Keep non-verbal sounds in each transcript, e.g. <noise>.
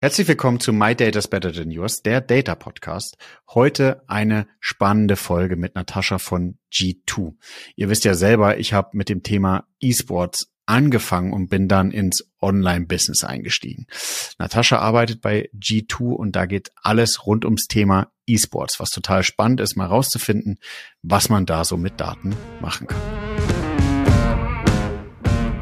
Herzlich willkommen zu My Data's Better Than Yours, der Data Podcast. Heute eine spannende Folge mit Natascha von G2. Ihr wisst ja selber, ich habe mit dem Thema E-Sports angefangen und bin dann ins Online-Business eingestiegen. Natascha arbeitet bei G2 und da geht alles rund ums Thema E-Sports, was total spannend ist, mal rauszufinden, was man da so mit Daten machen kann.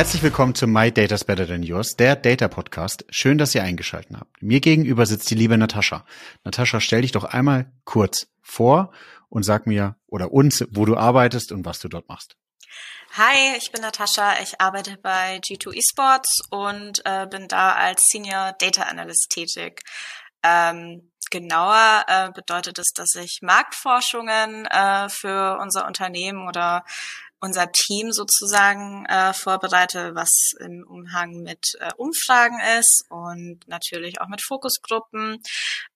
Herzlich willkommen zu My Data's Better Than Yours, der Data Podcast. Schön, dass ihr eingeschaltet habt. Mir gegenüber sitzt die liebe Natascha. Natascha, stell dich doch einmal kurz vor und sag mir oder uns, wo du arbeitest und was du dort machst. Hi, ich bin Natascha. Ich arbeite bei G2 Esports und äh, bin da als Senior Data Analyst tätig. Ähm, genauer äh, bedeutet es, dass ich Marktforschungen äh, für unser Unternehmen oder unser Team sozusagen äh, vorbereite, was im Umhang mit äh, Umfragen ist und natürlich auch mit Fokusgruppen.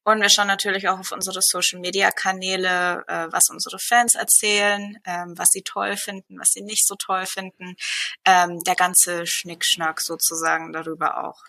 Und wir schauen natürlich auch auf unsere Social-Media-Kanäle, äh, was unsere Fans erzählen, ähm, was sie toll finden, was sie nicht so toll finden. Ähm, der ganze Schnickschnack sozusagen darüber auch.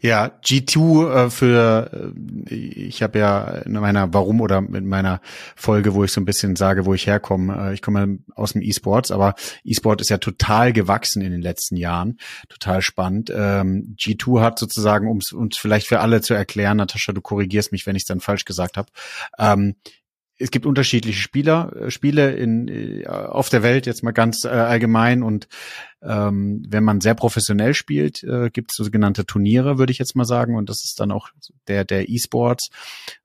Ja, G2 äh, für äh, ich habe ja in meiner Warum oder in meiner Folge, wo ich so ein bisschen sage, wo ich herkomme. Äh, ich komme aus dem E-Sports, aber E-Sport ist ja total gewachsen in den letzten Jahren, total spannend. Ähm, G2 hat sozusagen, um es uns vielleicht für alle zu erklären, Natascha, du korrigierst mich, wenn ich es dann falsch gesagt habe. Ähm, es gibt unterschiedliche Spieler, äh, Spiele in, äh, auf der Welt jetzt mal ganz äh, allgemein. Und ähm, wenn man sehr professionell spielt, äh, gibt es sogenannte Turniere, würde ich jetzt mal sagen. Und das ist dann auch der der E-Sports,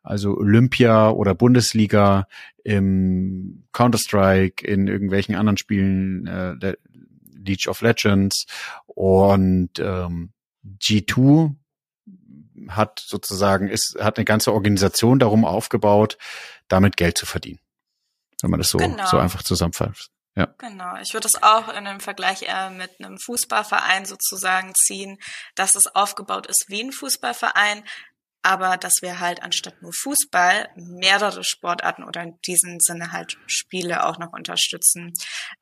also Olympia oder Bundesliga im Counter Strike, in irgendwelchen anderen Spielen, äh, League of Legends. Und ähm, G2 hat sozusagen ist hat eine ganze Organisation darum aufgebaut, damit Geld zu verdienen. Wenn man das so, genau. so einfach zusammenfasst. Ja. Genau. Ich würde es auch in einem Vergleich eher mit einem Fußballverein sozusagen ziehen, dass es aufgebaut ist wie ein Fußballverein, aber dass wir halt anstatt nur Fußball mehrere Sportarten oder in diesem Sinne halt Spiele auch noch unterstützen.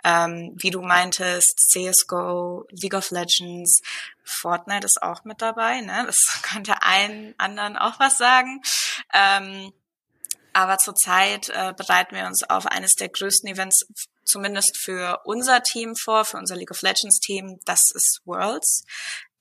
Ähm, wie du meintest, CSGO, League of Legends, Fortnite ist auch mit dabei, ne? Das <laughs> könnte einen anderen auch was sagen. Ähm, aber zurzeit äh, bereiten wir uns auf eines der größten Events, zumindest für unser Team vor, für unser League of Legends Team. Das ist Worlds.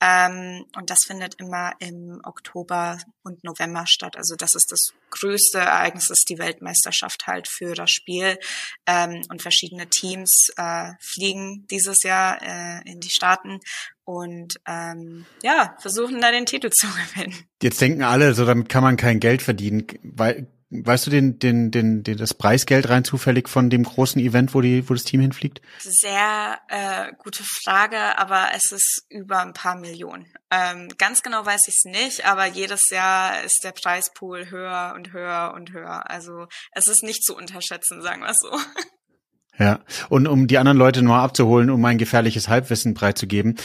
Ähm, und das findet immer im Oktober und November statt. Also das ist das größte Ereignis, ist die Weltmeisterschaft halt für das Spiel. Ähm, und verschiedene Teams äh, fliegen dieses Jahr äh, in die Staaten und ähm, ja, versuchen da den Titel zu <laughs> gewinnen. Jetzt denken alle, so damit kann man kein Geld verdienen, weil Weißt du den, den, den, den, das Preisgeld rein zufällig von dem großen Event, wo die, wo das Team hinfliegt? Sehr äh, gute Frage, aber es ist über ein paar Millionen. Ähm, ganz genau weiß ich es nicht, aber jedes Jahr ist der Preispool höher und höher und höher. Also es ist nicht zu unterschätzen, sagen wir so. <laughs> Ja, und um die anderen Leute nur abzuholen, um ein gefährliches Halbwissen preiszugeben,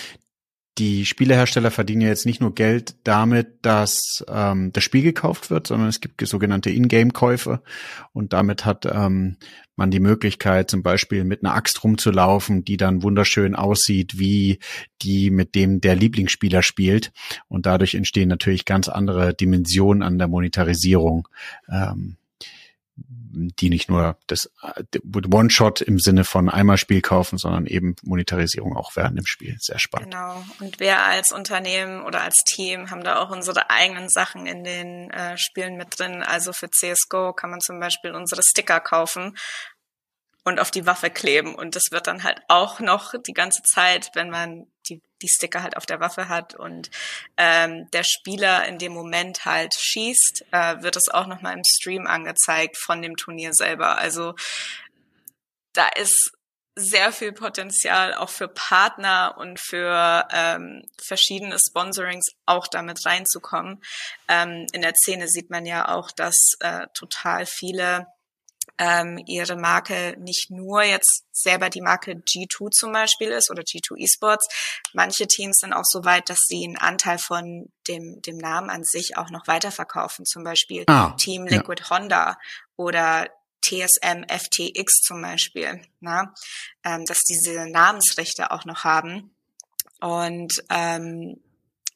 die Spielehersteller verdienen ja jetzt nicht nur Geld damit, dass ähm, das Spiel gekauft wird, sondern es gibt sogenannte Ingame-Käufe und damit hat ähm, man die Möglichkeit, zum Beispiel mit einer Axt rumzulaufen, die dann wunderschön aussieht, wie die mit dem der Lieblingsspieler spielt. Und dadurch entstehen natürlich ganz andere Dimensionen an der Monetarisierung. Ähm, die nicht nur das One-Shot im Sinne von einmal Spiel kaufen, sondern eben Monetarisierung auch während dem Spiel. Sehr spannend. Genau. Und wir als Unternehmen oder als Team haben da auch unsere eigenen Sachen in den äh, Spielen mit drin. Also für CSGO kann man zum Beispiel unsere Sticker kaufen und auf die Waffe kleben. Und das wird dann halt auch noch die ganze Zeit, wenn man die, die Sticker halt auf der Waffe hat und ähm, der Spieler in dem Moment halt schießt, äh, wird es auch nochmal im Stream angezeigt von dem Turnier selber. Also da ist sehr viel Potenzial auch für Partner und für ähm, verschiedene Sponsorings auch damit reinzukommen. Ähm, in der Szene sieht man ja auch, dass äh, total viele ähm, ihre Marke nicht nur jetzt selber die Marke G2 zum Beispiel ist oder G2 Esports. Manche Teams sind auch so weit, dass sie einen Anteil von dem, dem Namen an sich auch noch weiterverkaufen. Zum Beispiel ah, Team Liquid ja. Honda oder TSM FTX zum Beispiel, na? Ähm, dass diese Namensrechte auch noch haben. Und ähm,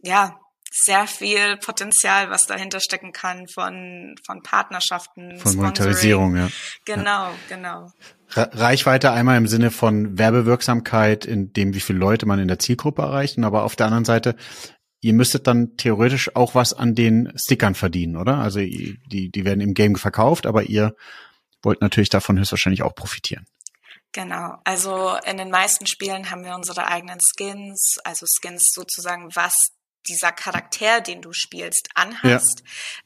ja, sehr viel Potenzial, was dahinter stecken kann von, von Partnerschaften. Von Monetarisierung, ja. Genau, ja. genau. Reichweite einmal im Sinne von Werbewirksamkeit, in dem, wie viele Leute man in der Zielgruppe erreicht, aber auf der anderen Seite, ihr müsstet dann theoretisch auch was an den Stickern verdienen, oder? Also die, die werden im Game verkauft, aber ihr wollt natürlich davon höchstwahrscheinlich auch profitieren. Genau, also in den meisten Spielen haben wir unsere eigenen Skins, also Skins sozusagen, was dieser Charakter, den du spielst, anhast,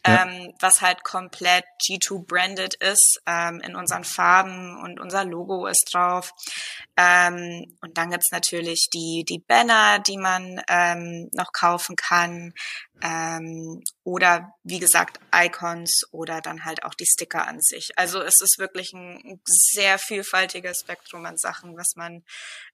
ja. Ähm, ja. was halt komplett G2 branded ist, ähm, in unseren Farben und unser Logo ist drauf. Ähm, und dann gibt's natürlich die, die Banner, die man ähm, noch kaufen kann. Ähm, oder wie gesagt, Icons oder dann halt auch die Sticker an sich. Also es ist wirklich ein sehr vielfältiges Spektrum an Sachen, was man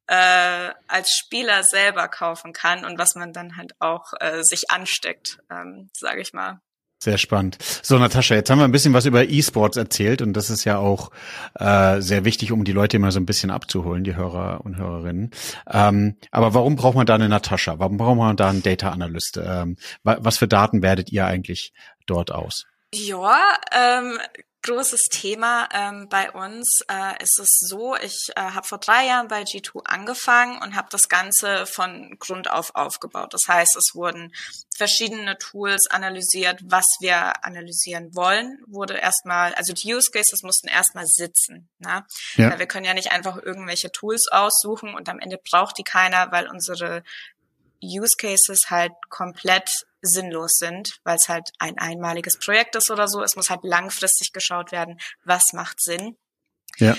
äh, als Spieler selber kaufen kann und was man dann halt auch äh, sich ansteckt, ähm, sage ich mal. Sehr spannend. So, Natascha, jetzt haben wir ein bisschen was über E-Sports erzählt und das ist ja auch äh, sehr wichtig, um die Leute immer so ein bisschen abzuholen, die Hörer und Hörerinnen. Ähm, aber warum braucht man da eine Natascha? Warum braucht man da einen Data Analyst? Ähm, was für Daten werdet ihr eigentlich dort aus? Ja, ähm, großes Thema ähm, bei uns äh, ist es so, ich äh, habe vor drei Jahren bei G2 angefangen und habe das Ganze von Grund auf aufgebaut. Das heißt, es wurden verschiedene Tools analysiert, was wir analysieren wollen, wurde erstmal, also die Use Cases mussten erstmal sitzen. Ne? Ja. Wir können ja nicht einfach irgendwelche Tools aussuchen und am Ende braucht die keiner, weil unsere Use Cases halt komplett sinnlos sind, weil es halt ein einmaliges Projekt ist oder so. Es muss halt langfristig geschaut werden, was macht Sinn. Ja.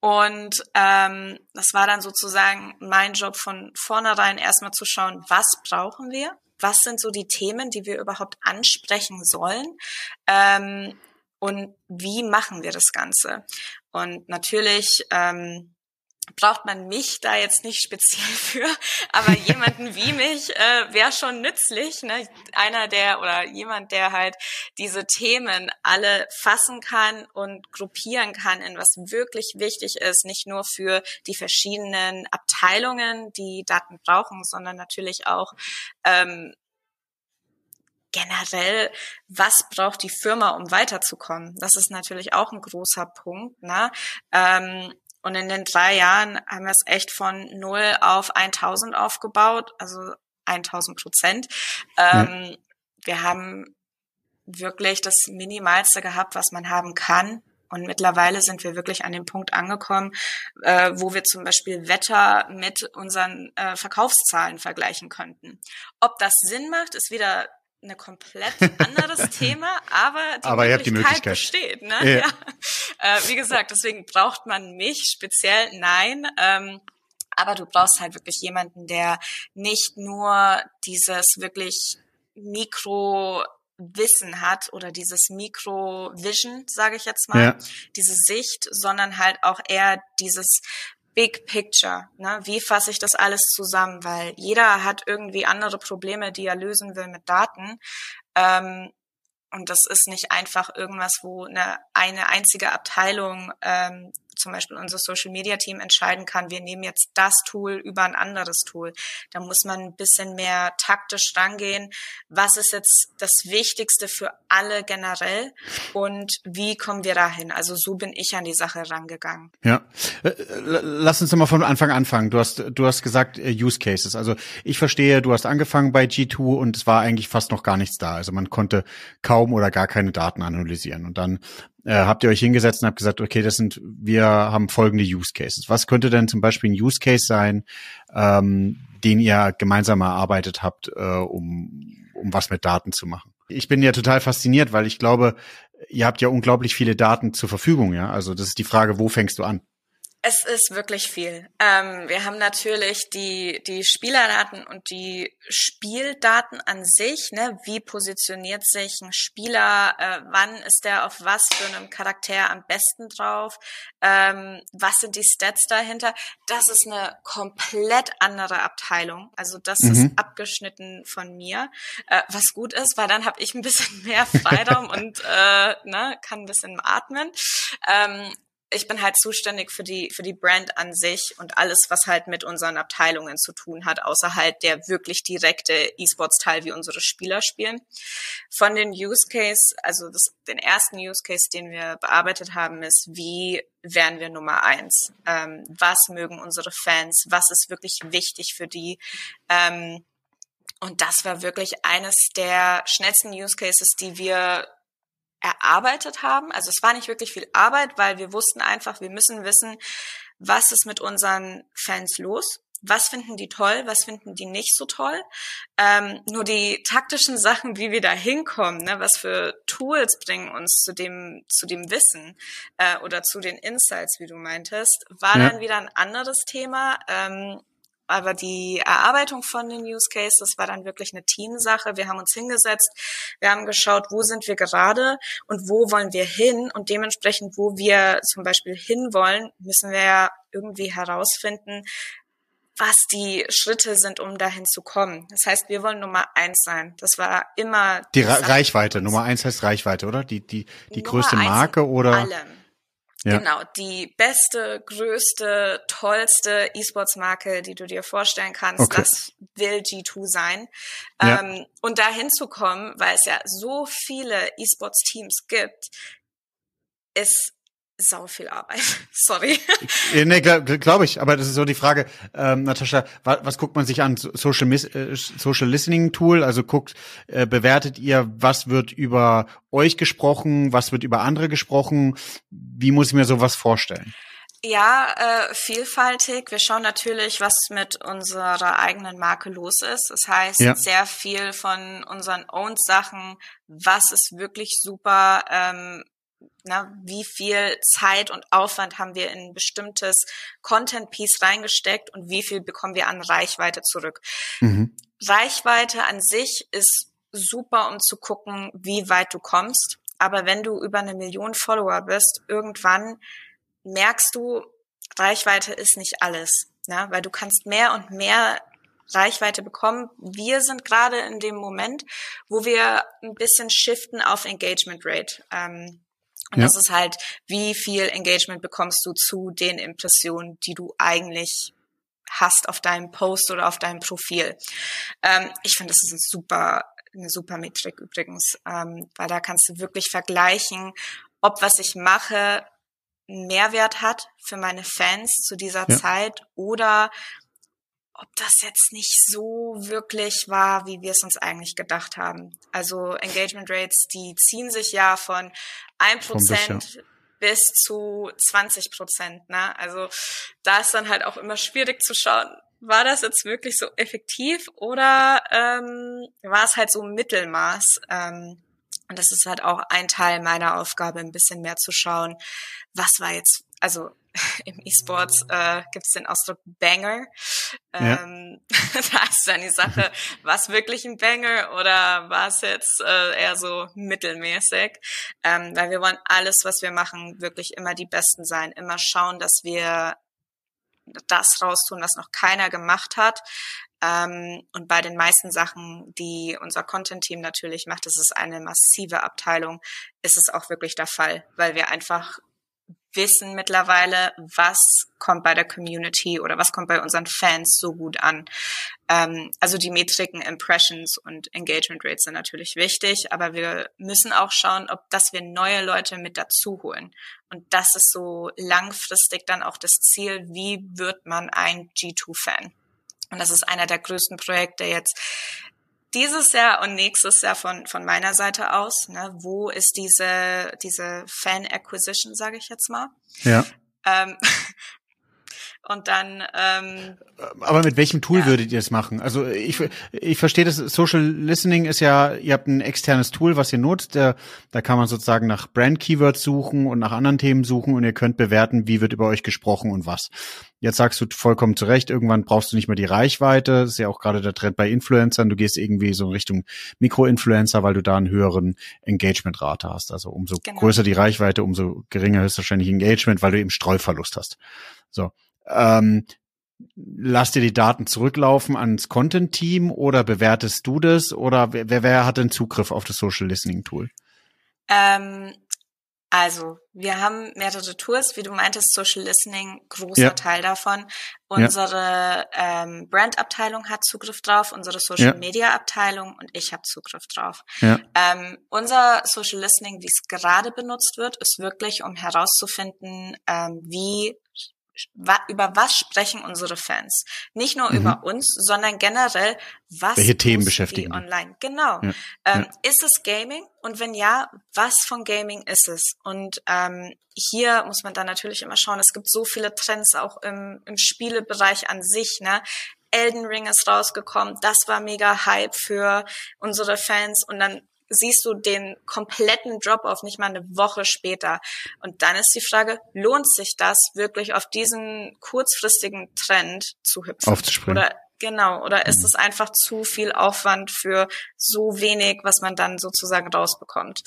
Und ähm, das war dann sozusagen mein Job von vornherein erstmal zu schauen, was brauchen wir? Was sind so die Themen, die wir überhaupt ansprechen sollen? Ähm, und wie machen wir das Ganze? Und natürlich ähm, braucht man mich da jetzt nicht speziell <laughs> für, aber jemanden wie mich äh, wäre schon nützlich, ne? Einer der oder jemand, der halt diese Themen alle fassen kann und gruppieren kann in was wirklich wichtig ist, nicht nur für die verschiedenen Abteilungen, die Daten brauchen, sondern natürlich auch ähm, generell, was braucht die Firma, um weiterzukommen? Das ist natürlich auch ein großer Punkt. Ne? Ähm, und in den drei Jahren haben wir es echt von null auf 1000 aufgebaut, also 1000 Prozent. Ähm, ja. Wir haben wirklich das Minimalste gehabt, was man haben kann. Und mittlerweile sind wir wirklich an dem Punkt angekommen, äh, wo wir zum Beispiel Wetter mit unseren äh, Verkaufszahlen vergleichen könnten. Ob das Sinn macht, ist wieder ein komplett anderes <laughs> Thema, aber die, aber Möglichkeit, die Möglichkeit besteht. Ne? Ja. ja. Äh, wie gesagt, deswegen braucht man mich speziell, nein. Ähm, aber du brauchst halt wirklich jemanden, der nicht nur dieses wirklich Mikro Wissen hat oder dieses Mikro-Vision, sage ich jetzt mal, ja. diese Sicht, sondern halt auch eher dieses Big Picture. Ne? Wie fasse ich das alles zusammen? Weil jeder hat irgendwie andere Probleme, die er lösen will mit Daten. Ähm, und das ist nicht einfach irgendwas, wo eine, eine einzige Abteilung ähm, zum Beispiel unser Social Media Team entscheiden kann, wir nehmen jetzt das Tool über ein anderes Tool. Da muss man ein bisschen mehr taktisch rangehen. Was ist jetzt das Wichtigste für alle generell und wie kommen wir dahin? Also so bin ich an die Sache rangegangen. Ja, äh, lass uns mal von Anfang anfangen. Du hast, du hast gesagt äh, Use Cases. Also ich verstehe, du hast angefangen bei G2 und es war eigentlich fast noch gar nichts da. Also man konnte kaum oder gar keine Daten analysieren. Und dann äh, habt ihr euch hingesetzt und habt gesagt, okay, das sind, wir haben folgende Use Cases. Was könnte denn zum Beispiel ein Use Case sein, ähm, den ihr gemeinsam erarbeitet habt, äh, um, um was mit Daten zu machen? Ich bin ja total fasziniert, weil ich glaube, ihr habt ja unglaublich viele Daten zur Verfügung, ja. Also das ist die Frage, wo fängst du an? Es ist wirklich viel. Ähm, wir haben natürlich die, die Spielerdaten und die Spieldaten an sich. Ne? Wie positioniert sich ein Spieler? Äh, wann ist der auf was für einem Charakter am besten drauf? Ähm, was sind die Stats dahinter? Das ist eine komplett andere Abteilung. Also das mhm. ist abgeschnitten von mir, äh, was gut ist, weil dann habe ich ein bisschen <laughs> mehr Freiraum und äh, ne, kann ein bisschen atmen. Ähm, ich bin halt zuständig für die, für die Brand an sich und alles, was halt mit unseren Abteilungen zu tun hat, außer halt der wirklich direkte E-Sports-Teil, wie unsere Spieler spielen. Von den Use Case, also das, den ersten Use Case, den wir bearbeitet haben, ist, wie wären wir Nummer eins? Ähm, was mögen unsere Fans? Was ist wirklich wichtig für die? Ähm, und das war wirklich eines der schnellsten Use Cases, die wir erarbeitet haben. Also es war nicht wirklich viel Arbeit, weil wir wussten einfach, wir müssen wissen, was ist mit unseren Fans los. Was finden die toll, was finden die nicht so toll? Ähm, nur die taktischen <laughs> Sachen, wie wir da hinkommen, ne, was für Tools bringen uns zu dem, zu dem Wissen äh, oder zu den Insights, wie du meintest, war ja. dann wieder ein anderes Thema. Ähm, aber die Erarbeitung von den Use Cases war dann wirklich eine Teamsache. Wir haben uns hingesetzt, wir haben geschaut, wo sind wir gerade und wo wollen wir hin und dementsprechend, wo wir zum Beispiel hinwollen, müssen wir ja irgendwie herausfinden, was die Schritte sind, um dahin zu kommen. Das heißt, wir wollen Nummer eins sein. Das war immer die Reichweite. Nummer eins heißt Reichweite, oder? Die die die Nummer größte Marke oder? Allem. Ja. Genau, die beste, größte, tollste E-Sports-Marke, die du dir vorstellen kannst, okay. das will G2 sein. Ja. Ähm, und da hinzukommen, weil es ja so viele E-Sports-Teams gibt, ist sau viel Arbeit. <laughs> Sorry. nee, glaube glaub ich. Aber das ist so die Frage, ähm, Natascha, was, was guckt man sich an? Social, äh, Social Listening Tool, also guckt, äh, bewertet ihr, was wird über euch gesprochen, was wird über andere gesprochen? Wie muss ich mir sowas vorstellen? Ja, äh, vielfältig. Wir schauen natürlich, was mit unserer eigenen Marke los ist. Das heißt, ja. sehr viel von unseren Owned-Sachen, was ist wirklich super, ähm, na, wie viel Zeit und Aufwand haben wir in ein bestimmtes Content-Piece reingesteckt und wie viel bekommen wir an Reichweite zurück. Mhm. Reichweite an sich ist super, um zu gucken, wie weit du kommst. Aber wenn du über eine Million Follower bist, irgendwann merkst du, Reichweite ist nicht alles. Ja, weil du kannst mehr und mehr Reichweite bekommen. Wir sind gerade in dem Moment, wo wir ein bisschen shiften auf Engagement Rate. Ähm, und ja. das ist halt, wie viel Engagement bekommst du zu den Impressionen, die du eigentlich hast auf deinem Post oder auf deinem Profil. Ähm, ich finde, das ist ein super, eine super Metrik übrigens, ähm, weil da kannst du wirklich vergleichen, ob was ich mache einen Mehrwert hat für meine Fans zu dieser ja. Zeit oder ob das jetzt nicht so wirklich war, wie wir es uns eigentlich gedacht haben. Also Engagement Rates, die ziehen sich ja von ein Prozent bis zu 20 Prozent. Ne? Also da ist dann halt auch immer schwierig zu schauen, war das jetzt wirklich so effektiv oder ähm, war es halt so Mittelmaß? Ähm, und das ist halt auch ein Teil meiner Aufgabe, ein bisschen mehr zu schauen, was war jetzt, also <laughs> im E-Sports äh, gibt es den Ausdruck Banger. Ähm, ja. <laughs> da ist dann die Sache, <laughs> was wirklich ein Banger oder war es jetzt äh, eher so mittelmäßig? Ähm, weil wir wollen alles, was wir machen, wirklich immer die Besten sein, immer schauen, dass wir das raustun, was noch keiner gemacht hat. Ähm, und bei den meisten Sachen, die unser Content-Team natürlich macht, das ist eine massive Abteilung, ist es auch wirklich der Fall, weil wir einfach wissen mittlerweile, was kommt bei der Community oder was kommt bei unseren Fans so gut an. Ähm, also die Metriken, Impressions und Engagement Rates sind natürlich wichtig, aber wir müssen auch schauen, ob dass wir neue Leute mit dazu holen. Und das ist so langfristig dann auch das Ziel, wie wird man ein G2-Fan? Und das ist einer der größten Projekte jetzt dieses Jahr und nächstes Jahr von, von meiner Seite aus, ne, wo ist diese, diese Fan-Acquisition, sage ich jetzt mal. Ja. Ähm, und dann. Ähm, Aber mit welchem Tool ja. würdet ihr es machen? Also ich, ich verstehe das. Social Listening ist ja, ihr habt ein externes Tool, was ihr nutzt. Der, da kann man sozusagen nach Brand Keywords suchen und nach anderen Themen suchen und ihr könnt bewerten, wie wird über euch gesprochen und was. Jetzt sagst du vollkommen zu Recht, irgendwann brauchst du nicht mehr die Reichweite. Das ist ja auch gerade der Trend bei Influencern. Du gehst irgendwie so in Richtung Mikroinfluencer, weil du da einen höheren Engagementrate hast. Also umso genau. größer die Reichweite, umso geringer höchstwahrscheinlich Engagement, weil du eben Streuverlust hast. So. Ähm, lass dir die Daten zurücklaufen ans Content-Team oder bewertest du das oder wer, wer hat denn Zugriff auf das Social Listening Tool? Ähm, also, wir haben mehrere Tools, wie du meintest, Social Listening, großer ja. Teil davon. Unsere ja. ähm, Brand-Abteilung hat Zugriff drauf, unsere Social-Media-Abteilung und ich habe Zugriff drauf. Ähm, unser Social Listening, wie es gerade benutzt wird, ist wirklich, um herauszufinden, ähm, wie über was sprechen unsere Fans? Nicht nur mhm. über uns, sondern generell, was Welche Themen beschäftigen online? Genau. Ja. Ähm, ja. Ist es Gaming? Und wenn ja, was von Gaming ist es? Und ähm, hier muss man dann natürlich immer schauen, es gibt so viele Trends auch im, im Spielebereich an sich, ne? Elden Ring ist rausgekommen, das war mega Hype für unsere Fans und dann siehst du den kompletten Drop-off nicht mal eine Woche später. Und dann ist die Frage, lohnt sich das wirklich auf diesen kurzfristigen Trend zu hüpfen? Aufzuspringen. Oder Genau, oder ist mhm. es einfach zu viel Aufwand für so wenig, was man dann sozusagen rausbekommt?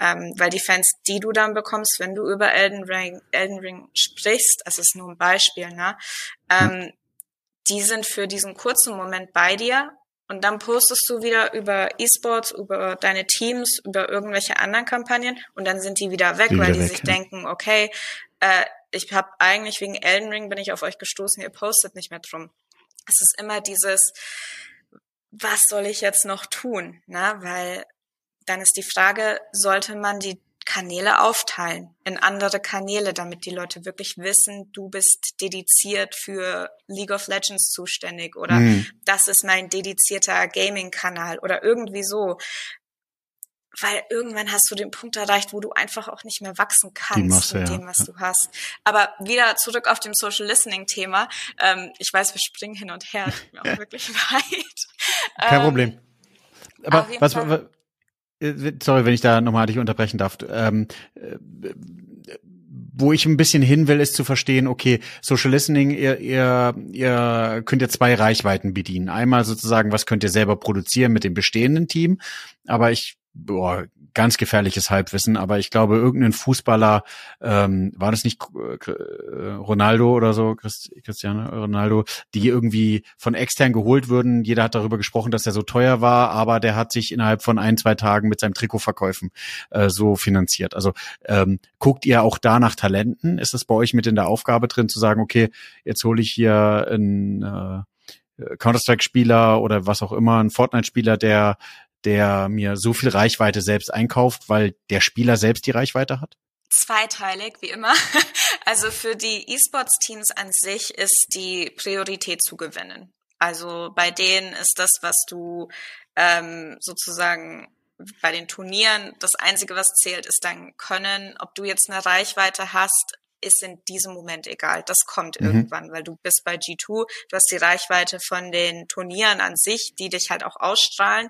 Ähm, weil die Fans, die du dann bekommst, wenn du über Elden Ring, Elden Ring sprichst, das ist nur ein Beispiel, ne? Ähm. Die sind für diesen kurzen Moment bei dir und dann postest du wieder über E-Sports, über deine Teams, über irgendwelche anderen Kampagnen und dann sind die wieder weg, die weil wieder die weg, sich ja. denken, okay, äh, ich habe eigentlich wegen Elden Ring bin ich auf euch gestoßen, ihr postet nicht mehr drum. Es ist immer dieses, was soll ich jetzt noch tun? Na, weil dann ist die Frage, sollte man die Kanäle aufteilen in andere Kanäle, damit die Leute wirklich wissen, du bist dediziert für League of Legends zuständig oder mhm. das ist mein dedizierter Gaming-Kanal oder irgendwie so. Weil irgendwann hast du den Punkt erreicht, wo du einfach auch nicht mehr wachsen kannst Masse, mit dem, was ja. du hast. Aber wieder zurück auf dem Social Listening-Thema. Ähm, ich weiß, wir springen hin und her, tut mir auch wirklich <laughs> leid. Kein ähm, Problem. Aber was, was, äh, sorry, wenn ich da nochmal dich unterbrechen darf. Ähm, äh, wo ich ein bisschen hin will, ist zu verstehen, okay, Social Listening, ihr, ihr, ihr könnt ja zwei Reichweiten bedienen. Einmal sozusagen, was könnt ihr selber produzieren mit dem bestehenden Team, aber ich boah, ganz gefährliches Halbwissen, aber ich glaube, irgendein Fußballer, ähm, war das nicht äh, Ronaldo oder so, Christ, Cristiano Ronaldo, die irgendwie von extern geholt würden. Jeder hat darüber gesprochen, dass er so teuer war, aber der hat sich innerhalb von ein, zwei Tagen mit seinem Trikotverkäufen äh, so finanziert. Also ähm, guckt ihr auch da nach Talenten? Ist das bei euch mit in der Aufgabe drin, zu sagen, okay, jetzt hole ich hier einen äh, Counter-Strike-Spieler oder was auch immer, ein Fortnite-Spieler, der der mir so viel Reichweite selbst einkauft, weil der Spieler selbst die Reichweite hat? Zweiteilig, wie immer. <laughs> Also für die E-Sports-Teams an sich ist die Priorität zu gewinnen. Also bei denen ist das, was du ähm, sozusagen bei den Turnieren, das Einzige, was zählt, ist dein Können. Ob du jetzt eine Reichweite hast, ist in diesem Moment egal. Das kommt mhm. irgendwann, weil du bist bei G2, du hast die Reichweite von den Turnieren an sich, die dich halt auch ausstrahlen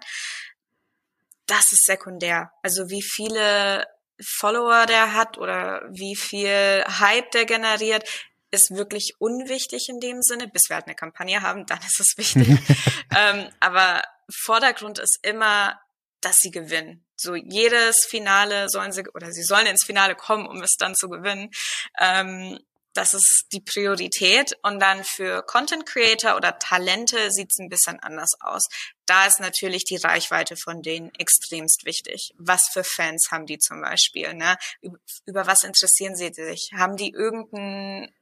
das ist sekundär. Also wie viele Follower der hat oder wie viel Hype der generiert, ist wirklich unwichtig in dem Sinne. Bis wir halt eine Kampagne haben, dann ist es wichtig. <laughs> ähm, aber Vordergrund ist immer, dass sie gewinnen. So jedes Finale sollen sie oder sie sollen ins Finale kommen, um es dann zu gewinnen. Ähm, das ist die Priorität. Und dann für Content Creator oder Talente sieht es ein bisschen anders aus. Da ist natürlich die Reichweite von denen extremst wichtig. Was für Fans haben die zum Beispiel? Ne? Über, über was interessieren sie sich? Haben die irgendeinen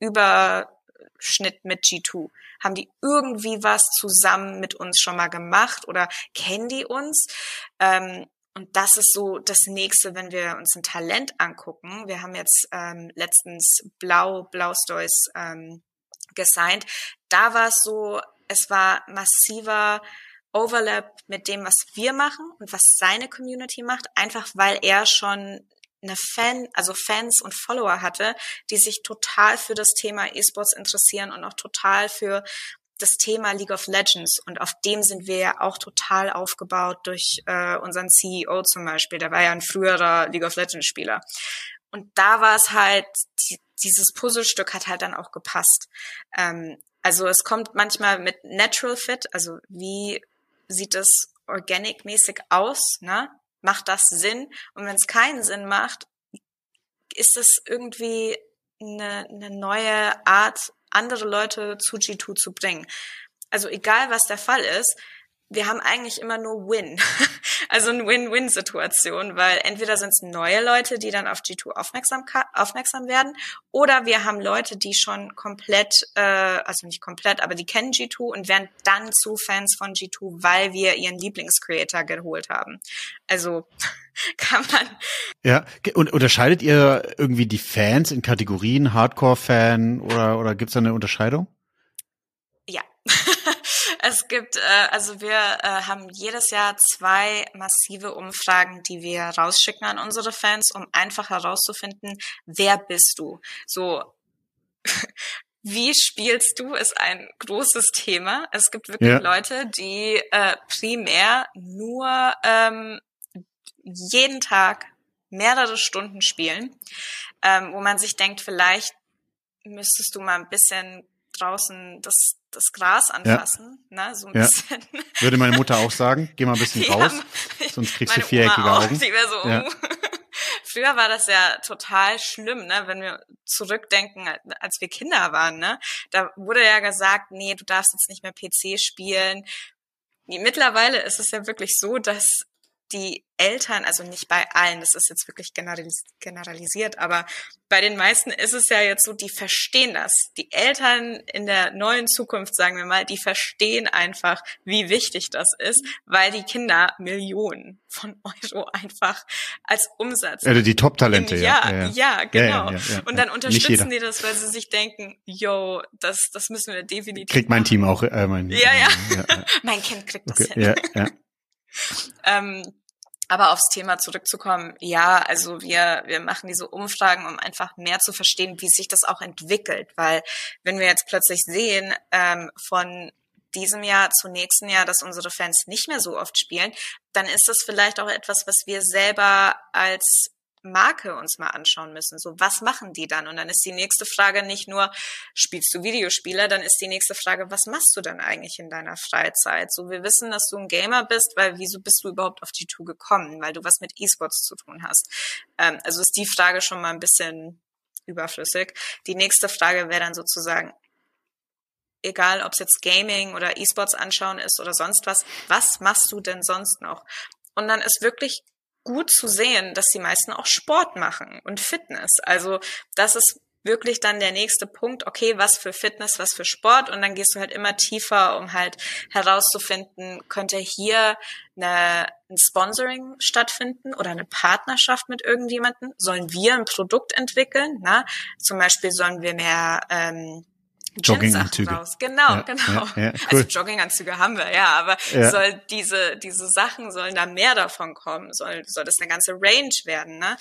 Überschnitt mit G2? Haben die irgendwie was zusammen mit uns schon mal gemacht oder kennen die uns? Ähm, und das ist so das nächste, wenn wir uns ein Talent angucken. Wir haben jetzt ähm, letztens Blau, Blaustoys ähm, gesigned. Da war es so, es war massiver Overlap mit dem, was wir machen und was seine Community macht, einfach weil er schon eine Fan, also Fans und Follower hatte, die sich total für das Thema E-Sports interessieren und auch total für das Thema League of Legends und auf dem sind wir ja auch total aufgebaut durch äh, unseren CEO zum Beispiel. Der war ja ein früherer League of Legends Spieler. Und da war es halt, die, dieses Puzzlestück hat halt dann auch gepasst. Ähm, also es kommt manchmal mit Natural Fit, also wie sieht es organic-mäßig aus, ne? Macht das Sinn? Und wenn es keinen Sinn macht, ist es irgendwie eine, eine neue Art, andere Leute zu G2 zu bringen. Also egal, was der Fall ist, wir haben eigentlich immer nur Win. <laughs> also eine Win-Win-Situation, weil entweder sind es neue Leute, die dann auf G2 aufmerksam, aufmerksam werden, oder wir haben Leute, die schon komplett, äh, also nicht komplett, aber die kennen G2 und werden dann zu Fans von G2, weil wir ihren Lieblingscreator geholt haben. Also <laughs> kann man. Ja, und unterscheidet ihr irgendwie die Fans in Kategorien, Hardcore-Fan oder, oder gibt es da eine Unterscheidung? Ja. <laughs> es gibt, äh, also wir äh, haben jedes Jahr zwei massive Umfragen, die wir rausschicken an unsere Fans, um einfach herauszufinden, wer bist du? So, <laughs> wie spielst du, ist ein großes Thema. Es gibt wirklich ja. Leute, die äh, primär nur ähm, jeden Tag mehrere Stunden spielen, ähm, wo man sich denkt, vielleicht müsstest du mal ein bisschen draußen das, das Gras anfassen, ja. ne, so ein ja. bisschen. Würde meine Mutter auch sagen, geh mal ein bisschen <laughs> raus, ja, sonst kriegst du viereckige Oma auch, Augen. Die wäre so, ja. <laughs> Früher war das ja total schlimm, ne, wenn wir zurückdenken, als wir Kinder waren, ne, da wurde ja gesagt, nee, du darfst jetzt nicht mehr PC spielen. Mittlerweile ist es ja wirklich so, dass die Eltern, also nicht bei allen, das ist jetzt wirklich generalis generalisiert, aber bei den meisten ist es ja jetzt so, die verstehen das. Die Eltern in der neuen Zukunft, sagen wir mal, die verstehen einfach, wie wichtig das ist, weil die Kinder Millionen von Euro einfach als Umsatz. Also die Top-Talente, ja. Ja, ja, ja genau. Ja, Und dann unterstützen die das, weil sie sich denken, yo, das, das müssen wir definitiv. Kriegt mein. Team auch, äh, mein, ja, ja. <laughs> Mein Kind kriegt das okay, hin. Ja, ja. Ähm, aber aufs Thema zurückzukommen, ja, also wir, wir machen diese Umfragen, um einfach mehr zu verstehen, wie sich das auch entwickelt. Weil wenn wir jetzt plötzlich sehen, ähm, von diesem Jahr zu nächsten Jahr, dass unsere Fans nicht mehr so oft spielen, dann ist das vielleicht auch etwas, was wir selber als Marke uns mal anschauen müssen. So, was machen die dann? Und dann ist die nächste Frage nicht nur, spielst du Videospiele? Dann ist die nächste Frage, was machst du dann eigentlich in deiner Freizeit? So, wir wissen, dass du ein Gamer bist, weil wieso bist du überhaupt auf die Tour gekommen? Weil du was mit E-Sports zu tun hast. Ähm, also ist die Frage schon mal ein bisschen überflüssig. Die nächste Frage wäre dann sozusagen, egal ob es jetzt Gaming oder E-Sports anschauen ist oder sonst was, was machst du denn sonst noch? Und dann ist wirklich gut zu sehen, dass die meisten auch Sport machen und Fitness. Also das ist wirklich dann der nächste Punkt, okay, was für Fitness, was für Sport und dann gehst du halt immer tiefer, um halt herauszufinden, könnte hier eine, ein Sponsoring stattfinden oder eine Partnerschaft mit irgendjemanden? Sollen wir ein Produkt entwickeln? Na? Zum Beispiel sollen wir mehr ähm, Jogginganzüge. Raus. Genau, ja, genau. Ja, ja, cool. Also Jogginganzüge haben wir, ja, aber soll diese diese Sachen sollen da mehr davon kommen? Soll soll das eine ganze Range werden, ne?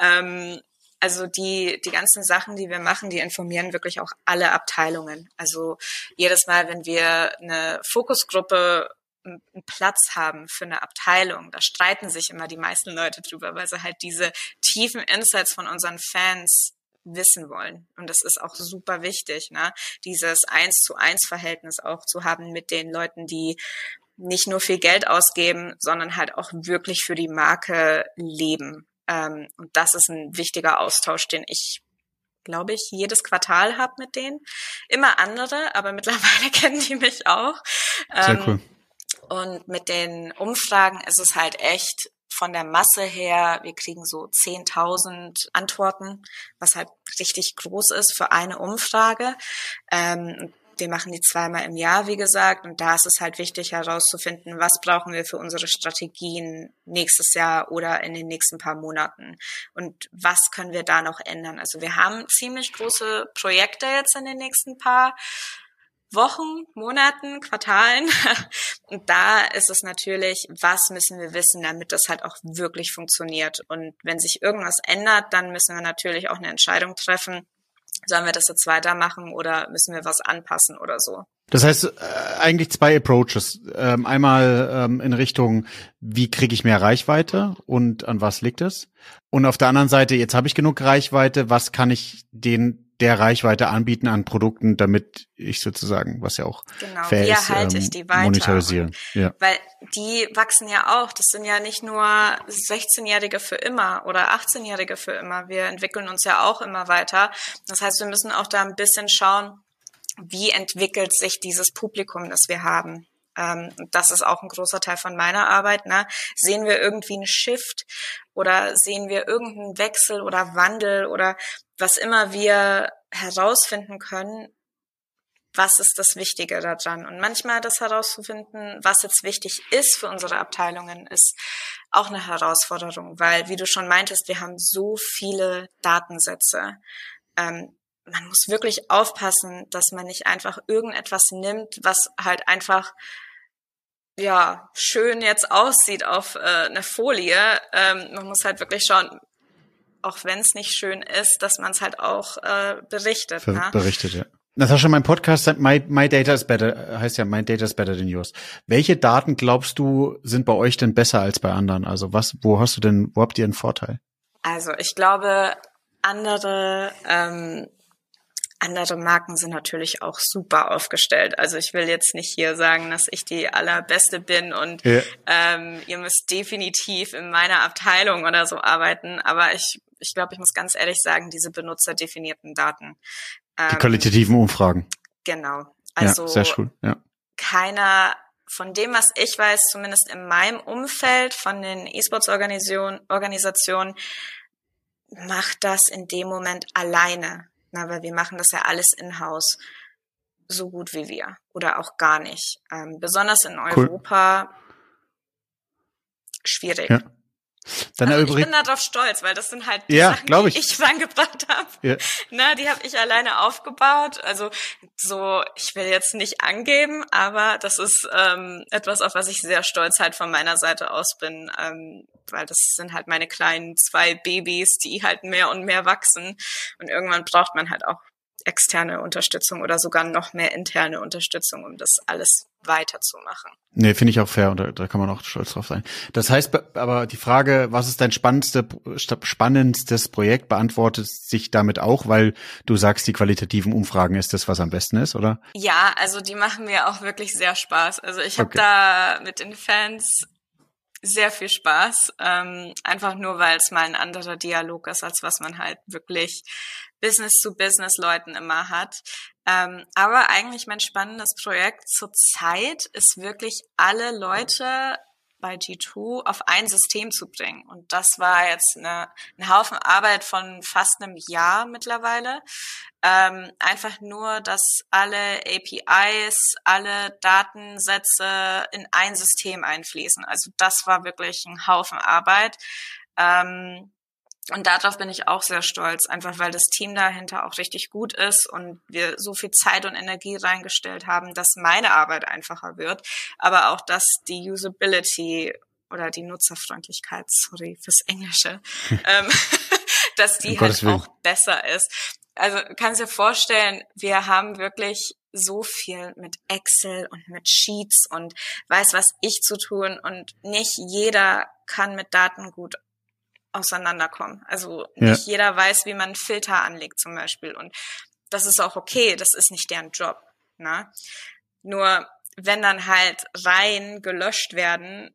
Ähm, also die die ganzen Sachen, die wir machen, die informieren wirklich auch alle Abteilungen. Also jedes Mal, wenn wir eine Fokusgruppe einen Platz haben für eine Abteilung. Da streiten sich immer die meisten Leute drüber, weil sie halt diese tiefen Insights von unseren Fans wissen wollen. Und das ist auch super wichtig, ne? dieses Eins zu eins Verhältnis auch zu haben mit den Leuten, die nicht nur viel Geld ausgeben, sondern halt auch wirklich für die Marke leben. Ähm, und das ist ein wichtiger Austausch, den ich glaube ich, jedes Quartal habe mit denen. Immer andere, aber <laughs> mittlerweile kennen die mich auch. Sehr ähm, cool. Und mit den Umfragen ist es halt echt von der Masse her, wir kriegen so 10.000 Antworten, was halt richtig groß ist für eine Umfrage. Ähm, wir machen die zweimal im Jahr, wie gesagt, und da ist es halt wichtig herauszufinden, was brauchen wir für unsere Strategien nächstes Jahr oder in den nächsten paar Monaten und was können wir da noch ändern. Also wir haben ziemlich große Projekte jetzt in den nächsten paar Wochen, Monaten, Quartalen. <laughs> Und da ist es natürlich, was müssen wir wissen, damit das halt auch wirklich funktioniert. Und wenn sich irgendwas ändert, dann müssen wir natürlich auch eine Entscheidung treffen. Sollen wir das jetzt weitermachen oder müssen wir was anpassen oder so? Das heißt äh, eigentlich zwei Approaches. Ähm, einmal ähm, in Richtung, wie kriege ich mehr Reichweite und an was liegt es? Und auf der anderen Seite, jetzt habe ich genug Reichweite, was kann ich den der Reichweite anbieten an Produkten, damit ich sozusagen, was ja auch genau, fair wie ist, erhalte ähm, ich die weiter? monetarisieren. Ja. Weil die wachsen ja auch. Das sind ja nicht nur 16-Jährige für immer oder 18-Jährige für immer. Wir entwickeln uns ja auch immer weiter. Das heißt, wir müssen auch da ein bisschen schauen, wie entwickelt sich dieses Publikum, das wir haben. Ähm, das ist auch ein großer Teil von meiner Arbeit. Ne? Sehen wir irgendwie einen Shift oder sehen wir irgendeinen Wechsel oder Wandel oder was immer wir herausfinden können, was ist das Wichtige daran? Und manchmal das herauszufinden, was jetzt wichtig ist für unsere Abteilungen, ist auch eine Herausforderung, weil, wie du schon meintest, wir haben so viele Datensätze. Ähm, man muss wirklich aufpassen, dass man nicht einfach irgendetwas nimmt, was halt einfach ja schön jetzt aussieht auf äh, einer Folie. Ähm, man muss halt wirklich schauen, auch wenn es nicht schön ist, dass man es halt auch äh, berichtet. Ver ne? Berichtet, ja. Natascha, mein Podcast my, my Data is Better, heißt ja My Data is Better than yours. Welche Daten glaubst du sind bei euch denn besser als bei anderen? Also was, wo hast du denn, wo habt ihr einen Vorteil? Also ich glaube, andere ähm, andere Marken sind natürlich auch super aufgestellt. Also ich will jetzt nicht hier sagen, dass ich die allerbeste bin und ja. ähm, ihr müsst definitiv in meiner Abteilung oder so arbeiten. Aber ich, ich glaube, ich muss ganz ehrlich sagen, diese benutzerdefinierten Daten. Ähm, die qualitativen Umfragen. Genau. Also ja, sehr cool. Ja. keiner von dem, was ich weiß, zumindest in meinem Umfeld von den E-Sports-Organisationen, macht das in dem Moment alleine. Na, weil wir machen das ja alles in-house so gut wie wir oder auch gar nicht. Ähm, besonders in Europa cool. schwierig. Ja. Dann also ich bin darauf stolz, weil das sind halt die ja, Sachen, die ich. ich <laughs> rangebracht habe. Ja. Na, die habe ich alleine aufgebaut. Also so, ich will jetzt nicht angeben, aber das ist ähm, etwas, auf was ich sehr stolz halt von meiner Seite aus bin, ähm, weil das sind halt meine kleinen zwei Babys, die halt mehr und mehr wachsen. Und irgendwann braucht man halt auch externe Unterstützung oder sogar noch mehr interne Unterstützung, um das alles weiterzumachen. Nee, finde ich auch fair und da, da, kann man auch stolz drauf sein. Das heißt, aber die Frage, was ist dein spannendste, spannendstes Projekt, beantwortet sich damit auch, weil du sagst, die qualitativen Umfragen ist das, was am besten ist, oder? Ja, also die machen mir auch wirklich sehr Spaß. Also ich habe okay. da mit den Fans sehr viel Spaß, ähm, einfach nur weil es mal ein anderer Dialog ist, als was man halt wirklich Business-zu-Business-Leuten immer hat. Ähm, aber eigentlich mein spannendes Projekt zur Zeit ist wirklich alle Leute bei G2 auf ein System zu bringen. Und das war jetzt eine, ein Haufen Arbeit von fast einem Jahr mittlerweile. Ähm, einfach nur, dass alle APIs, alle Datensätze in ein System einfließen. Also das war wirklich ein Haufen Arbeit. Ähm, und darauf bin ich auch sehr stolz, einfach weil das Team dahinter auch richtig gut ist und wir so viel Zeit und Energie reingestellt haben, dass meine Arbeit einfacher wird, aber auch, dass die Usability oder die Nutzerfreundlichkeit, sorry fürs Englische, <laughs> ähm, <laughs> dass die halt auch besser ist. Also kannst dir vorstellen, wir haben wirklich so viel mit Excel und mit Sheets und weiß was ich zu tun und nicht jeder kann mit Daten gut auseinanderkommen. Also nicht ja. jeder weiß, wie man Filter anlegt zum Beispiel. Und das ist auch okay, das ist nicht deren Job. Ne? Nur wenn dann halt Reihen gelöscht werden,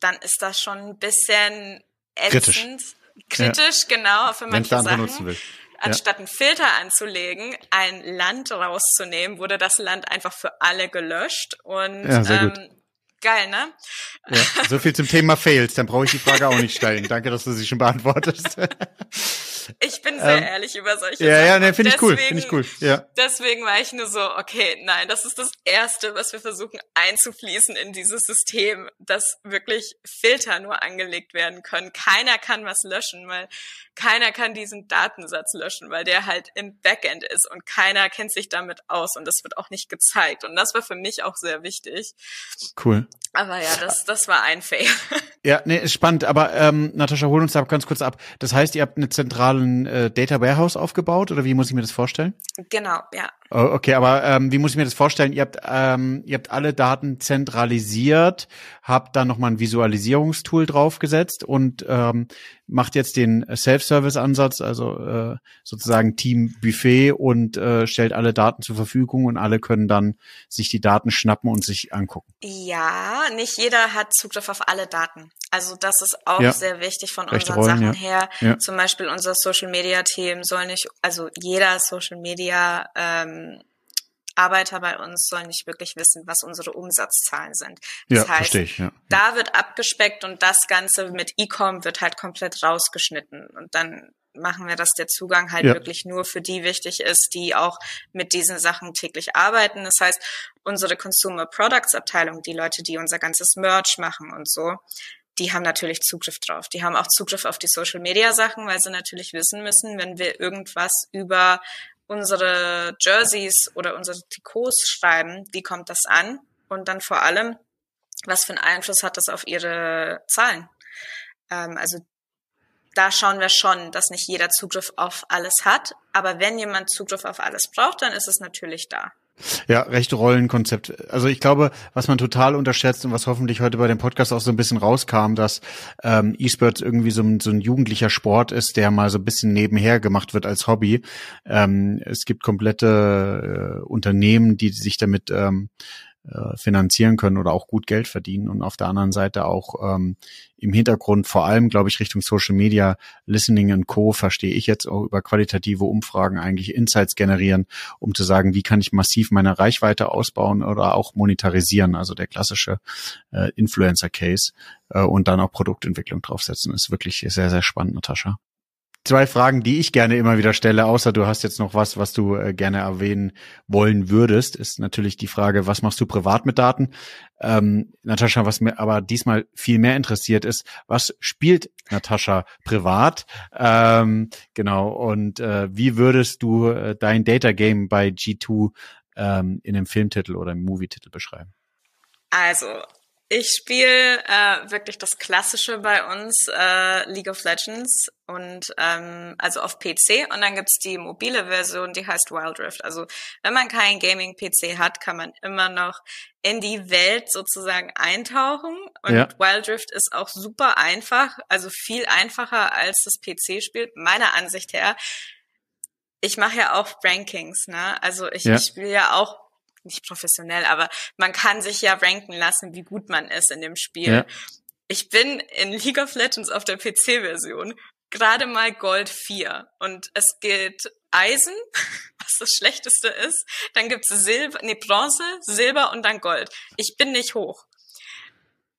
dann ist das schon ein bisschen ätzend. Kritisch, Kritisch ja. genau, für manche Sachen. Anstatt einen Filter anzulegen, ein Land rauszunehmen, wurde das Land einfach für alle gelöscht. Und ja, ähm, Geil, ne? Ja, so viel zum Thema Fails. Dann brauche ich die Frage auch nicht stellen. Danke, dass du sie schon beantwortest. <laughs> Ich bin sehr ähm, ehrlich über solche ja, Sachen. Ja, ne, finde ich cool, finde ich cool. Ja. Deswegen war ich nur so, okay, nein, das ist das Erste, was wir versuchen einzufließen in dieses System, dass wirklich Filter nur angelegt werden können. Keiner kann was löschen, weil keiner kann diesen Datensatz löschen, weil der halt im Backend ist und keiner kennt sich damit aus und das wird auch nicht gezeigt. Und das war für mich auch sehr wichtig. Cool. Aber ja, das, das war ein Fail. <laughs> Ja, nee, ist spannend. Aber ähm, Natascha, hol uns da ganz kurz ab. Das heißt, ihr habt einen zentralen äh, Data Warehouse aufgebaut oder wie muss ich mir das vorstellen? Genau, ja. Oh, okay, aber ähm, wie muss ich mir das vorstellen? Ihr habt, ähm, ihr habt alle Daten zentralisiert, habt da nochmal ein Visualisierungstool draufgesetzt und ähm, macht jetzt den Self-Service-Ansatz, also äh, sozusagen Team Buffet und äh, stellt alle Daten zur Verfügung und alle können dann sich die Daten schnappen und sich angucken. Ja, nicht jeder hat Zugriff auf alle Daten. Also das ist auch ja. sehr wichtig von Rechte unseren Rollen, Sachen ja. her. Ja. Zum Beispiel unser Social-Media-Team soll nicht, also jeder Social-Media ähm, Arbeiter bei uns sollen nicht wirklich wissen, was unsere Umsatzzahlen sind. Das ja, heißt, ich, ja. da wird abgespeckt und das Ganze mit E-Com wird halt komplett rausgeschnitten und dann machen wir, dass der Zugang halt ja. wirklich nur für die wichtig ist, die auch mit diesen Sachen täglich arbeiten. Das heißt, unsere Consumer Products Abteilung, die Leute, die unser ganzes Merch machen und so, die haben natürlich Zugriff drauf. Die haben auch Zugriff auf die Social Media Sachen, weil sie natürlich wissen müssen, wenn wir irgendwas über unsere Jerseys oder unsere Trikots schreiben, wie kommt das an? Und dann vor allem, was für einen Einfluss hat das auf ihre Zahlen? Ähm, also da schauen wir schon, dass nicht jeder Zugriff auf alles hat. Aber wenn jemand Zugriff auf alles braucht, dann ist es natürlich da. Ja, rechte Rollenkonzept. Also ich glaube, was man total unterschätzt und was hoffentlich heute bei dem Podcast auch so ein bisschen rauskam, dass ähm, E-Sports irgendwie so ein, so ein jugendlicher Sport ist, der mal so ein bisschen nebenher gemacht wird als Hobby. Ähm, es gibt komplette äh, Unternehmen, die sich damit ähm, äh, finanzieren können oder auch gut Geld verdienen und auf der anderen Seite auch ähm, im Hintergrund vor allem, glaube ich, Richtung Social Media, Listening und Co. verstehe ich jetzt auch über qualitative Umfragen eigentlich Insights generieren, um zu sagen, wie kann ich massiv meine Reichweite ausbauen oder auch monetarisieren, also der klassische äh, Influencer-Case äh, und dann auch Produktentwicklung draufsetzen. ist wirklich sehr, sehr spannend, Natascha zwei Fragen, die ich gerne immer wieder stelle, außer du hast jetzt noch was, was du äh, gerne erwähnen wollen würdest, ist natürlich die Frage, was machst du privat mit Daten? Ähm, Natascha, was mir aber diesmal viel mehr interessiert ist, was spielt Natascha privat? Ähm, genau, und äh, wie würdest du äh, dein Data Game bei G2 ähm, in einem Filmtitel oder einem Movietitel beschreiben? Also, ich spiele äh, wirklich das Klassische bei uns, äh, League of Legends und ähm, also auf PC und dann gibt's die mobile Version, die heißt Wild Rift. Also wenn man keinen Gaming-PC hat, kann man immer noch in die Welt sozusagen eintauchen und ja. Wild Rift ist auch super einfach, also viel einfacher als das PC-Spiel, meiner Ansicht her. Ich mache ja auch Rankings, ne? Also ich, ja. ich spiele ja auch nicht professionell, aber man kann sich ja ranken lassen, wie gut man ist in dem Spiel. Ja. Ich bin in League of Legends auf der PC-Version gerade mal Gold 4 und es geht Eisen, <laughs> was das Schlechteste ist. Dann gibt's Silber, nee, Bronze, Silber und dann Gold. Ich bin nicht hoch.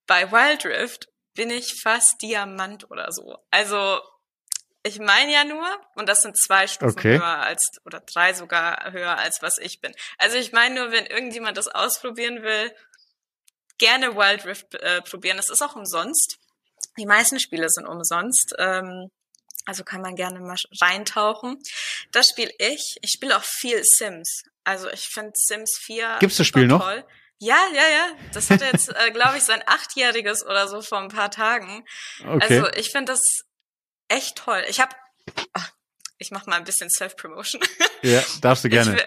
Bei Wild Rift bin ich fast Diamant oder so. Also ich meine ja nur, und das sind zwei Stufen okay. höher als, oder drei sogar höher als was ich bin. Also ich meine nur, wenn irgendjemand das ausprobieren will, gerne Wild Rift äh, probieren. Es ist auch umsonst. Die meisten Spiele sind umsonst. Ähm, also kann man gerne mal reintauchen. Das spiele ich. Ich spiele auch viel Sims. Also ich finde Sims 4 Gibt's das Spiel noch? Toll. Ja, ja, ja. Das hat jetzt, äh, glaube ich, sein achtjähriges oder so vor ein paar Tagen. Okay. Also ich finde das echt toll. Ich habe, ich mache mal ein bisschen Self-Promotion. Ja, darfst du gerne.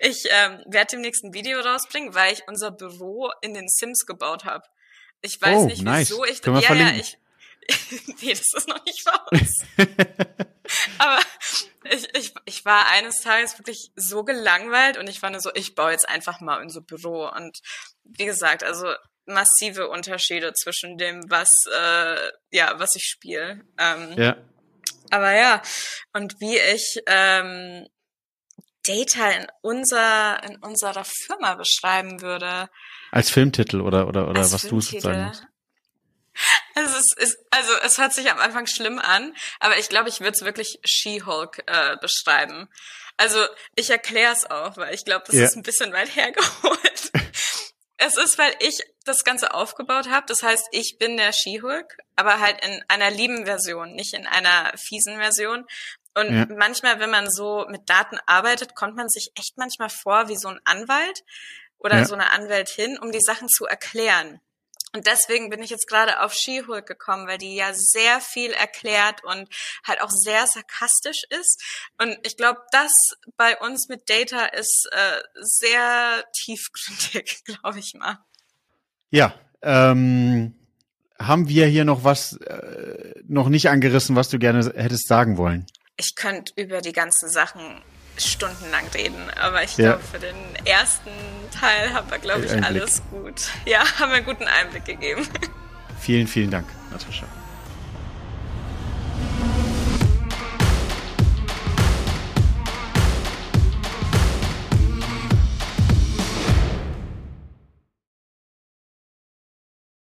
Ich, <laughs> ich ähm, werde demnächst ein Video rausbringen, weil ich unser Büro in den Sims gebaut habe. Ich weiß oh, nicht, nice. wieso ich. Können ja, verlinken? ja, ich. <laughs> nee, das ist noch nicht uns. <laughs> Aber ich, ich, ich war eines Tages wirklich so gelangweilt und ich war nur so, ich baue jetzt einfach mal unser Büro. Und wie gesagt, also massive Unterschiede zwischen dem, was äh, ja, was ich spiele. Ähm, ja. Aber ja, und wie ich ähm, Data in unser in unserer Firma beschreiben würde. Als Filmtitel oder oder oder was du sagen musst. Also es, ist, also es hört sich am Anfang schlimm an, aber ich glaube, ich würde es wirklich She-Hulk äh, beschreiben. Also ich erkläre es auch, weil ich glaube, das ja. ist ein bisschen weit hergeholt. Es ist, weil ich das Ganze aufgebaut habe. Das heißt, ich bin der She-Hulk, aber halt in einer lieben Version, nicht in einer fiesen Version. Und ja. manchmal, wenn man so mit Daten arbeitet, kommt man sich echt manchmal vor wie so ein Anwalt oder ja. so eine Anwältin, um die Sachen zu erklären. Und deswegen bin ich jetzt gerade auf She-Hulk gekommen, weil die ja sehr viel erklärt und halt auch sehr sarkastisch ist. Und ich glaube, das bei uns mit Data ist äh, sehr tiefgründig, <laughs> glaube ich mal. Ja, ähm, haben wir hier noch was äh, noch nicht angerissen, was du gerne hättest sagen wollen? Ich könnte über die ganzen Sachen stundenlang reden, aber ich glaube, für den ersten Teil haben wir, glaube ich, Einblick. alles gut. Ja, haben wir einen guten Einblick gegeben. Vielen, vielen Dank, Natascha.